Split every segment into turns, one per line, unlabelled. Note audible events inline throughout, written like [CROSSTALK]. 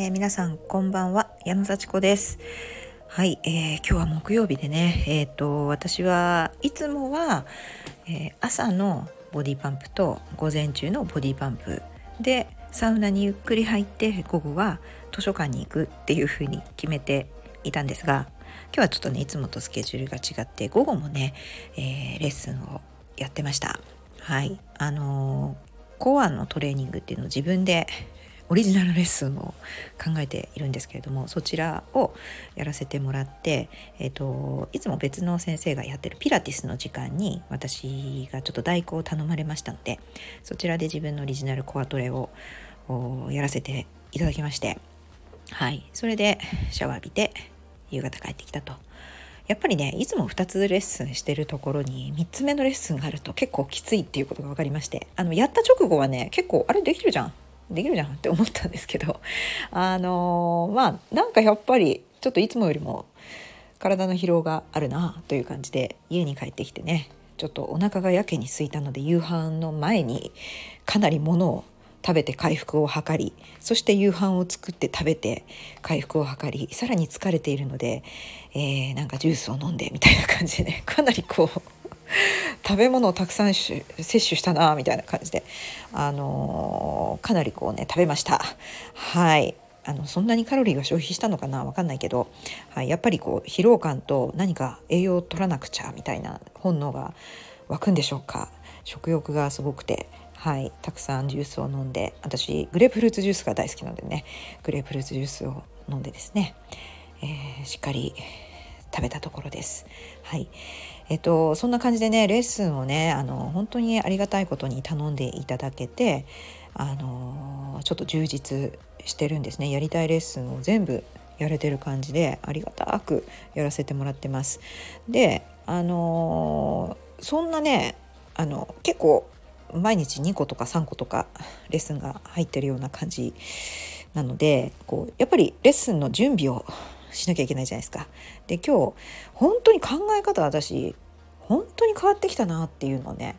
えー、皆さんこんばんは。矢野幸子です。はい、えー、今日は木曜日でね。えっ、ー、と私はいつもは、え朝のボディパンプと午前中のボディパンプでサウナにゆっくり入って午後は図書館に行くっていう風に決めていたんですが今日はちょっとねいつもとスケジュールが違って午後もね、えレッスンをやってました。はいあのコアのトレーニングっていうのを自分でオリジナルレッスンを考えているんですけれどもそちらをやらせてもらって、えーと、いつも別の先生がやってるピラティスの時間に私がちょっと代行を頼まれましたのでそちらで自分のオリジナルコアトレをやらせていただきましてはいそれでシャワー浴びて夕方帰ってきたと。やっぱりねいつも2つレッスンしてるところに3つ目のレッスンがあると結構きついっていうことが分かりましてあのやった直後はね結構あれできるじゃんできるじゃんって思ったんですけどあのー、まあなんかやっぱりちょっといつもよりも体の疲労があるなという感じで家に帰ってきてねちょっとお腹がやけに空いたので夕飯の前にかなりものを食べて回復を図りそして夕飯を作って食べて回復を図りさらに疲れているので、えー、なんかジュースを飲んでみたいな感じでねかなりこう [LAUGHS] 食べ物をたくさん摂取したなみたいな感じで、あのー、かなりこうね食べました。はい。あのそんなにカロリーが消費したのかな分かんないけど、はい、やっぱりこう疲労感と何か栄養を取らなくちゃみたいな本能が湧くんでしょうか。食欲がすごくて。はい。たくさんジュースを飲んで。私グレープフルーツジュースが大好きなのでね。グレープフルーツジュースを飲んでですね、えー、しっかり食べたところです。はい。えっと、そんな感じでね、レッスンをね、あの、本当にありがたいことに頼んでいただけて、あの、ちょっと充実してるんですね。やりたいレッスンを全部やれてる感じで、ありがたくやらせてもらってます。で、あの、そんなね、あの、結構、毎日2個とか3個とかレッスンが入ってるような感じなのでこうやっぱりレッスンの準備をしなきゃいけないじゃないですか。で今日本当に考え方私本当に変わってきたなっていうのをね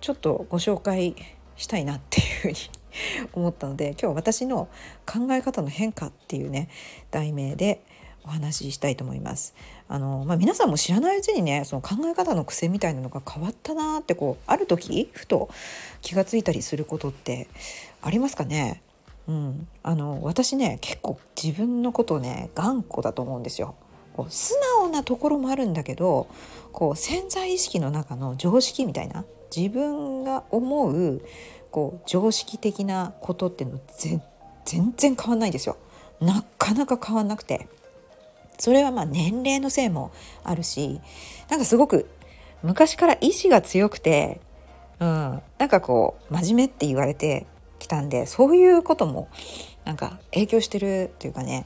ちょっとご紹介したいなっていうふうに [LAUGHS] 思ったので今日私の考え方の変化っていうね題名でお話ししたいと思います。あのまあ、皆さんも知らないうちにねその考え方の癖みたいなのが変わったなってこうある時ふと気が付いたりすることってありますかね？うん、あの私ね結構自分のことね頑固だと思うんですよ。こう素直なところもあるんだけどこう潜在意識の中の常識みたいな自分が思うこう常識的なことっていうの全然変わんないんですよ。なかなか変わんなくてそれはまあ年齢のせいもあるしなんかすごく昔から意志が強くて、うん、なんかこう真面目って言われてきたんでそういうこともなんか影響してるっていうかね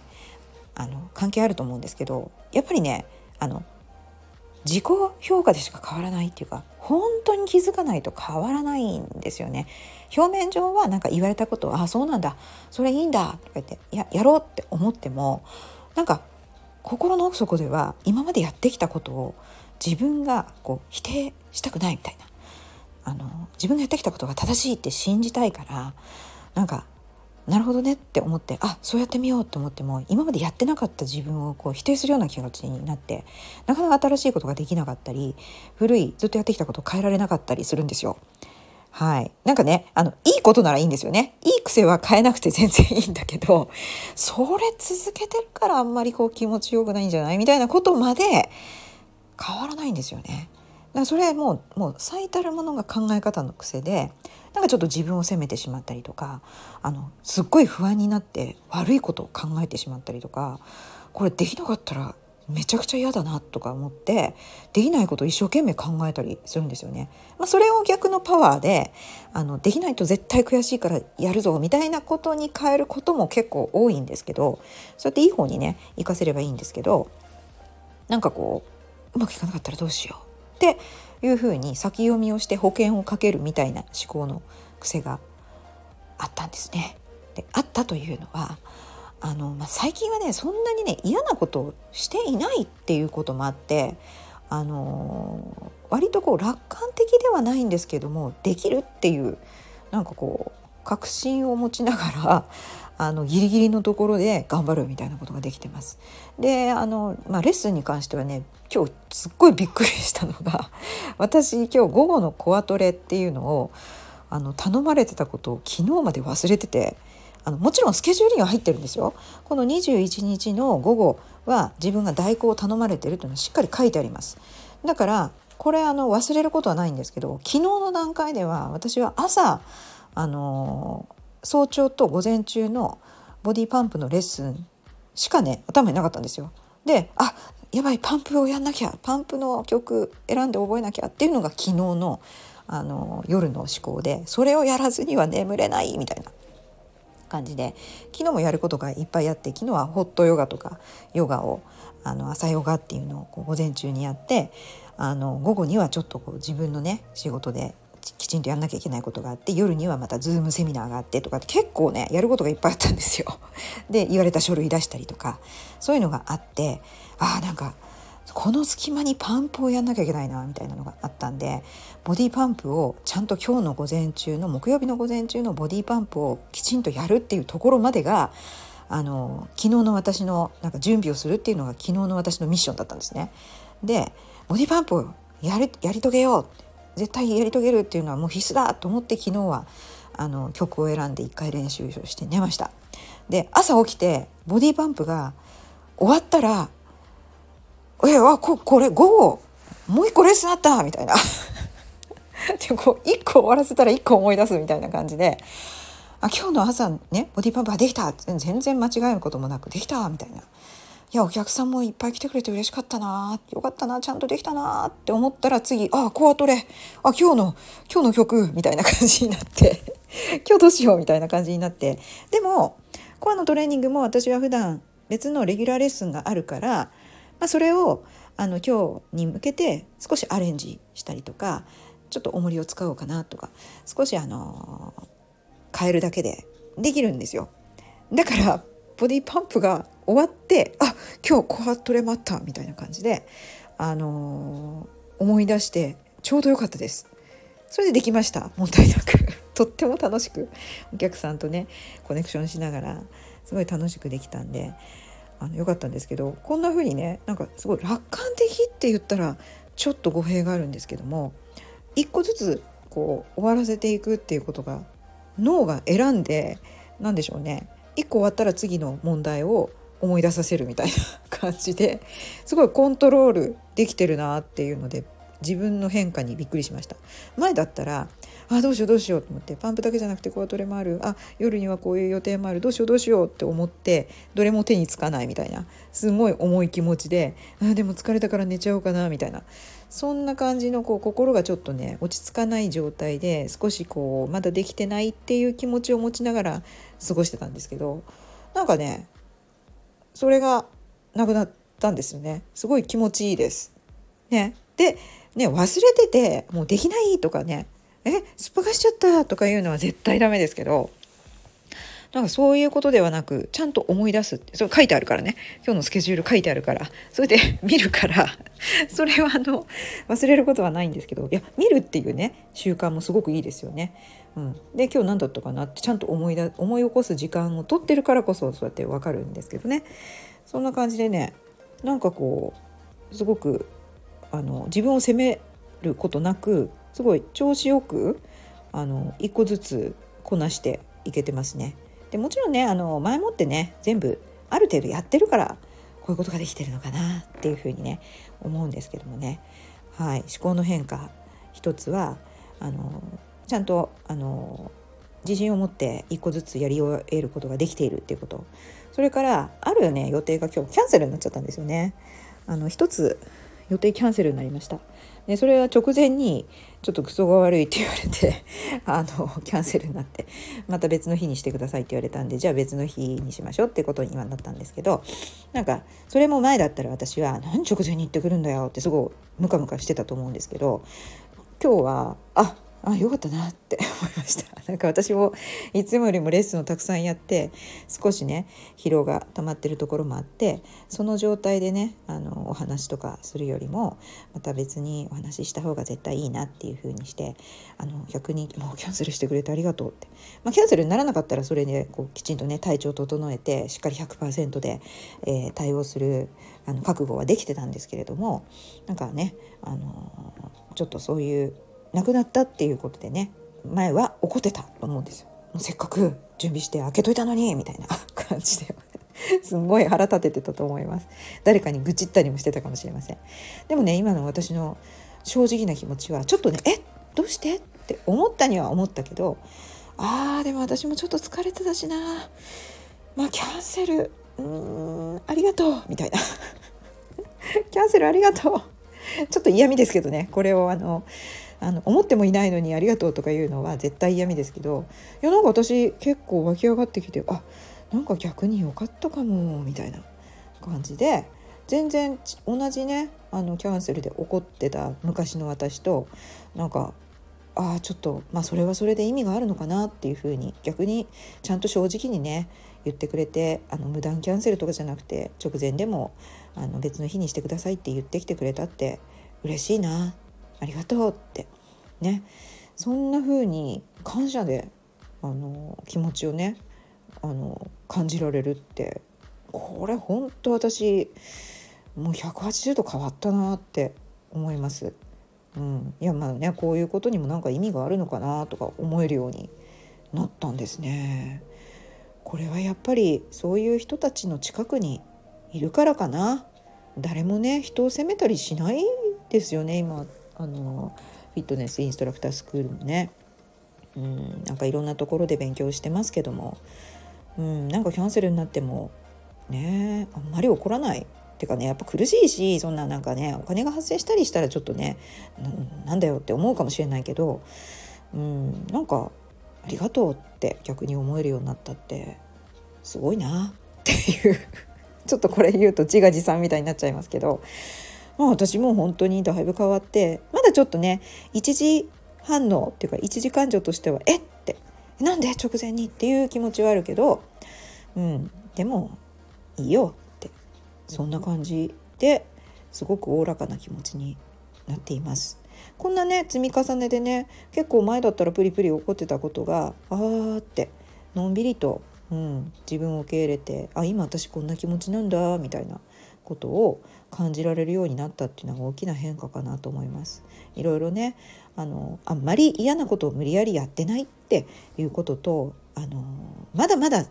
あの関係あると思うんですけどやっぱりねあの自己評価でしか変わらないっていうか本当に気づかないと変わらないんですよね。表面上はなんか言われたこと「ああそうなんだそれいいんだ」とか言ってややろうって思ってもなんか心の奥底では今までやってきたことを自分がこう否定したくないみたいなあの自分がやってきたことが正しいって信じたいからなんかなるほどねって思ってあそうやってみようと思っても今までやってなかった自分をこう否定するような気持ちになってなかなか新しいことができなかったり古いずっとやってきたことを変えられなかったりするんですよ。はい。なんかね、あの、いいことならいいんですよね。いい癖は変えなくて全然いいんだけど、それ続けてるからあんまりこう気持ちよくないんじゃない？みたいなことまで変わらないんですよね。からそれもうもう最たるものが考え方の癖でなんかちょっと自分を責めてしまったりとかあのすっごい不安になって悪いことを考えてしまったりとかこれできなかったらめちゃくちゃ嫌だなとか思ってできないことを一生懸命考えたりするんですよね。まあ、それを逆のパワーであのできないと絶対悔しいからやるぞみたいなことに変えることも結構多いんですけどそうやっていい方にね活かせればいいんですけどなんかこううまくいかなかったらどうしようっていうふうに先読みをして保険をかけるみたいな思考の癖があったんですね。であったというのはあの、まあ、最近はねそんなにね嫌なことをしていないっていうこともあってあの割とこう楽観的ではないんですけどもできるっていうなんかこう確信を持ちながらあのギリギリのところで頑張るみたいなことができてます。であの、まあ、レッスンに関してはね今日すっごいびっくりしたのが [LAUGHS] 私今日午後のコアトレっていうのをあの頼まれてたことを昨日まで忘れててあのもちろんスケジュールには入ってるんですよ。この21日の午後は自分が代行を頼まれてるというのはしっかり書いてあります。だからこれあの忘れることはないんですけど昨日の段階では私は朝あの早朝と午前中のボディパンプのレッスンしかね頭になかったんですよ。であやばいパンプをやんなきゃパンプの曲選んで覚えなきゃっていうのが昨日のあの夜の思考でそれをやらずには眠れないみたいな感じで昨日もやることがいっぱいあって昨日はホットヨガとかヨガをあの朝ヨガっていうのをこう午前中にやってあの午後にはちょっとこう自分のね仕事できちんとやんなきゃいけないことがあって夜にはまた Zoom セミナーがあってとか結構ねやることがいっぱいあったんですよ。[LAUGHS] で言われた書類出したりとかそういうのがあってああんかこの隙間にパンプをやんなきゃいけないなみたいなのがあったんでボディパンプをちゃんと今日の午前中の木曜日の午前中のボディパンプをきちんとやるっていうところまでがあの昨日の私のなんか準備をするっていうのが昨日の私のミッションだったんですね。でボディパンプをやりやり遂げよう絶対やり遂げるっていうのはもう必須だと思って昨日はあの曲を選んで一回練習して寝ました。で朝起きてボディパンプが終わったら「えあここれ午後もう一個レッスンあった!」みたいな。[LAUGHS] でこう1個終わらせたら1個思い出すみたいな感じで「あ今日の朝ねボディパンプができた!」全然間違えることもなく「できた!」みたいな。いやお客さんもいっぱい来てくれて嬉しかったなよかったなちゃんとできたなって思ったら次あコアトレ。あ今日の今日の曲。みたいな感じになって。[LAUGHS] 今日どうしようみたいな感じになって。でもコアのトレーニングも私は普段別のレギュラーレッスンがあるから、まあ、それをあの今日に向けて少しアレンジしたりとかちょっと重りを使おうかなとか少しあの変えるだけでできるんですよ。だからボディパンプが終わってあ今日コアトレマッタみたいな感じで、あのー、思い出してちょうど良かったです。それでできました問題なく [LAUGHS] とっても楽しくお客さんとねコネクションしながらすごい楽しくできたんであのよかったんですけどこんな風にねなんかすごい楽観的って言ったらちょっと語弊があるんですけども一個ずつこう終わらせていくっていうことが脳が選んで何でしょうね1個終わったら次の問題を思い出させるみたいな感じですごいコントロールできてるなっていうので自分の変化にびっくりしました。前だったらあどうしようどうしようと思ってパンプだけじゃなくてコアトレもある。あ夜にはこういう予定もある。どうしようどうしようって思ってどれも手につかないみたいなすごい重い気持ちであでも疲れたから寝ちゃおうかなみたいな。そんな感じのこう心がちょっとね落ち着かない状態で少しこうまだできてないっていう気持ちを持ちながら過ごしてたんですけどなんかねそれがなくなったんですよねすごい気持ちいいです。ね、でね忘れててもうできないとかねえすっぱかしちゃったとかいうのは絶対ダメですけどなんかそういうことではなくちゃんと思い出すってそれ書いてあるからね今日のスケジュール書いてあるからそれで [LAUGHS] 見るからそれはあの忘れることはないんですけどいや見るっていうね習慣もすごくいいですよね。うん、で今日何だったかなってちゃんと思いだ思い起こす時間を取ってるからこそそうやって分かるんですけどねそんな感じでねなんかこうすごくあの自分を責めることなくすごい調子よくあの一個ずつこなしていけてますね。でもちろんねあの前もってね全部ある程度やってるからこういうことができてるのかなっていうふうにね思うんですけどもね、はい、思考の変化一つはあのちゃんとあの自信を持って一個ずつやり終えることができているっていうこと。それからあるね予定が今日キャンセルになっちゃったんですよね。あの一つ予定キャンセルになりました。でそれは直前にちょっとクソが悪いって言われて [LAUGHS] あのキャンセルになってまた別の日にしてくださいって言われたんでじゃあ別の日にしましょうってことに今なったんですけどなんかそれも前だったら私は何直前に行ってくるんだよってすごいムカムカしてたと思うんですけど今日はああよかったなって [LAUGHS] 思いました。なんか私もいつもよりもレッスンをたくさんやって少しね疲労が溜まってるところもあってその状態でねあのお話とかするよりもまた別にお話しした方が絶対いいなっていう風にしてあの逆にもうキャンセルしてくれてありがとうって、まあ、キャンセルにならなかったらそれでこうきちんとね体調整えてしっかり100%で、えー、対応するあの覚悟はできてたんですけれどもなんかねあのちょっとそういう亡くなったっていうことでね前は怒ってたと思うんですよ。もうせっかく準備して開けといたのにみたいな [LAUGHS] 感じで。[LAUGHS] すんごい腹立ててたと思います。誰かに愚痴ったりもしてたかもしれません。でもね今の私の正直な気持ちはちょっとねえ？どうして？って思ったには思ったけどあーでも私もちょっと疲れてたしな。まあキャンセル。うーんありがとう。みたいな。[LAUGHS] キャンセルありがとう。ちょっと嫌味ですけどね。これをあのあの思ってもいないのにありがとうとか言うのは絶対嫌味ですけどいやなんか私結構湧き上がってきてあなんか逆に良かったかもみたいな感じで全然同じねあのキャンセルで怒ってた昔の私となんかああちょっとまあそれはそれで意味があるのかなっていうふうに逆にちゃんと正直にね言ってくれてあの無断キャンセルとかじゃなくて直前でもあの別の日にしてくださいって言ってきてくれたって嬉しいな。ありがとうって。ね。そんな風に感謝であの気持ちをねあの感じられるって。これ本当私もう180度変わったなって思います。うん、いやまあねこういうことにもなんか意味があるのかなとか思えるようになったんですね。これはやっぱりそういう人たちの近くにいるからかな。誰もね人を責めたりしないですよね今。あのフィットネスインストラクタースクールもねうんなんかいろんなところで勉強してますけどもうんなんかキャンセルになってもねあんまり怒らないってかねやっぱ苦しいしそんななんかねお金が発生したりしたらちょっとねなんだよって思うかもしれないけどうんなんかありがとうって逆に思えるようになったってすごいなっていうちょっとこれ言うと自画自賛みたいになっちゃいますけどまあ、私も本当にだいぶ変わってまだちょっとね一時反応っていうか一時感情としてはえってなんで直前にっていう気持ちはあるけど、うん、でもいいよってそんな感じですごくおおらかな気持ちになっています。こんなね積み重ねでね結構前だったらプリプリ怒ってたことがあーってのんびりと、うん、自分を受け入れてあ今私こんな気持ちなんだみたいなことを感じられるようになったっていうのが大きな変化かなと思います。いろいろねあのあんまり嫌なことを無理やりやってないっていうこととあのまだまだ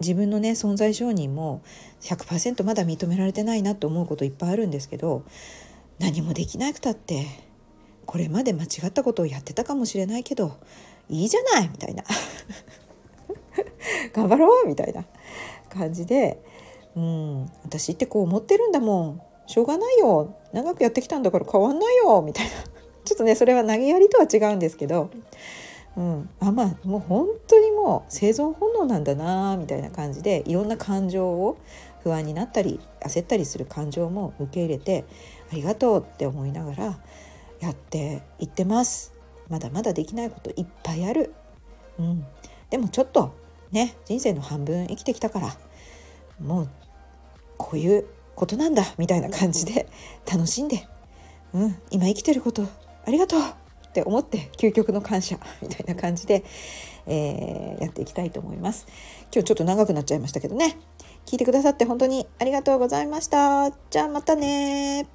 自分のね存在承認も100%まだ認められてないなと思うこといっぱいあるんですけど何もできなくたってこれまで間違ったことをやってたかもしれないけどいいじゃないみたいな [LAUGHS] 頑張ろうみたいな感じでうん。私ってこう思ってるんだもん。しょうがないよ。長くやってきたんだから変わんないよ。みたいな。[LAUGHS] ちょっとねそれは投げやりとは違うんですけど、うん、あまあもう本当にもう生存本能なんだなみたいな感じでいろんな感情を不安になったり焦ったりする感情も受け入れてありがとうって思いながらやっていってます。まだまだできないこといっぱいある、うん、でもちょっとね人生の半分生きてきたからもうこういうことなんだみたいな感じで楽しんで、うん、今生きてることありがとうって思って究極の感謝みたいな感じで、えー、やっていきたいと思います。今日ちょっと長くなっちゃいましたけどね聞いてくださって本当にありがとうございました。じゃあまたね